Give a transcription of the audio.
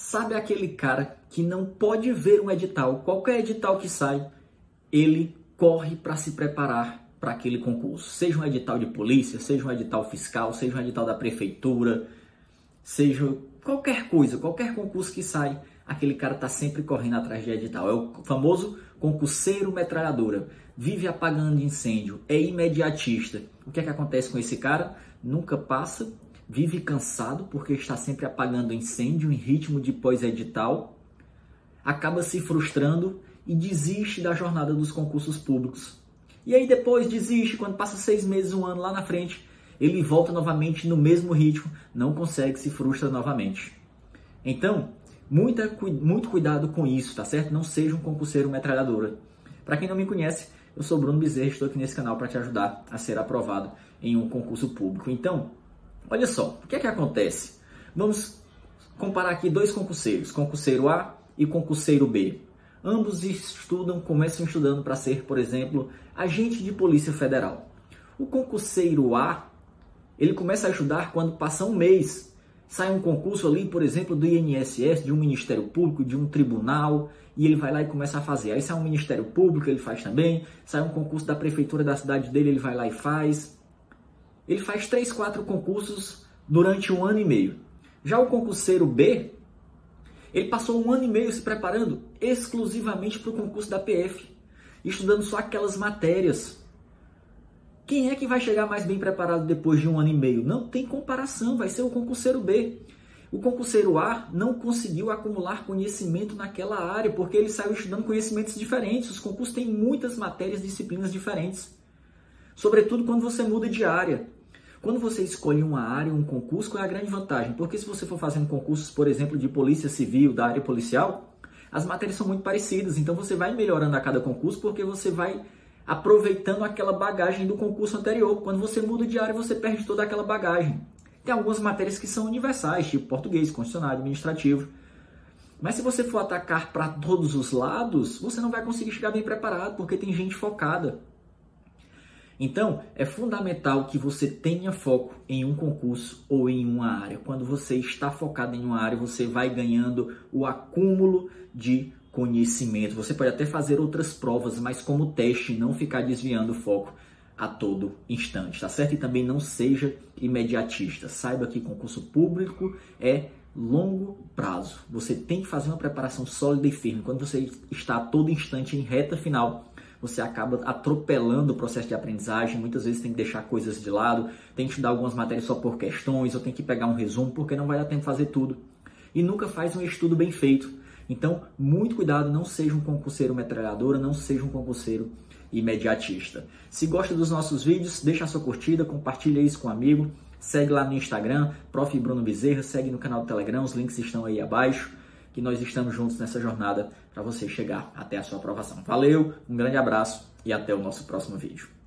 Sabe aquele cara que não pode ver um edital, qualquer edital que sai, ele corre para se preparar para aquele concurso. Seja um edital de polícia, seja um edital fiscal, seja um edital da prefeitura, seja qualquer coisa, qualquer concurso que sai, aquele cara está sempre correndo atrás de edital. É o famoso concurseiro metralhadora. Vive apagando incêndio, é imediatista. O que é que acontece com esse cara? Nunca passa, vive cansado porque está sempre apagando incêndio em ritmo de pós-edital, acaba se frustrando e desiste da jornada dos concursos públicos. E aí depois desiste, quando passa seis meses, um ano lá na frente, ele volta novamente no mesmo ritmo, não consegue, se frustra novamente. Então, muita, muito cuidado com isso, tá certo? Não seja um concurseiro metralhadora. Para quem não me conhece, eu sou Bruno Bezerra, estou aqui nesse canal para te ajudar a ser aprovado em um concurso público. Então, olha só, o que é que acontece? Vamos comparar aqui dois concurseiros, concurseiro A e concurseiro B. Ambos estudam, começam estudando para ser, por exemplo, agente de polícia federal. O concurseiro A, ele começa a estudar quando passa um mês. Sai um concurso ali, por exemplo, do INSS, de um Ministério Público, de um tribunal, e ele vai lá e começa a fazer. Aí sai um Ministério Público, ele faz também. Sai um concurso da prefeitura da cidade dele, ele vai lá e faz. Ele faz três, quatro concursos durante um ano e meio. Já o concurseiro B, ele passou um ano e meio se preparando exclusivamente para o concurso da PF, estudando só aquelas matérias. Quem é que vai chegar mais bem preparado depois de um ano e meio? Não tem comparação, vai ser o concurseiro B. O concurseiro A não conseguiu acumular conhecimento naquela área porque ele saiu estudando conhecimentos diferentes. Os concursos têm muitas matérias, disciplinas diferentes. Sobretudo quando você muda de área. Quando você escolhe uma área, um concurso, qual é a grande vantagem? Porque se você for fazendo concursos, por exemplo, de polícia civil, da área policial, as matérias são muito parecidas, então você vai melhorando a cada concurso porque você vai aproveitando aquela bagagem do concurso anterior. Quando você muda de área, você perde toda aquela bagagem. Tem algumas matérias que são universais, tipo português, constitucional, administrativo. Mas se você for atacar para todos os lados, você não vai conseguir chegar bem preparado, porque tem gente focada. Então, é fundamental que você tenha foco em um concurso ou em uma área. Quando você está focado em uma área, você vai ganhando o acúmulo de conhecimento. Você pode até fazer outras provas, mas como teste, não ficar desviando o foco a todo instante, tá certo? E também não seja imediatista. Saiba que concurso público é longo prazo. Você tem que fazer uma preparação sólida e firme. Quando você está a todo instante em reta final, você acaba atropelando o processo de aprendizagem. Muitas vezes tem que deixar coisas de lado, tem que estudar algumas matérias só por questões, ou tem que pegar um resumo, porque não vai dar tempo de fazer tudo. E nunca faz um estudo bem feito. Então, muito cuidado, não seja um concurseiro metralhadora, não seja um concurseiro imediatista. Se gosta dos nossos vídeos, deixa a sua curtida, compartilha isso com um amigo, segue lá no Instagram, Prof. Bruno Bezerra, segue no canal do Telegram, os links estão aí abaixo que nós estamos juntos nessa jornada para você chegar até a sua aprovação. Valeu, um grande abraço e até o nosso próximo vídeo.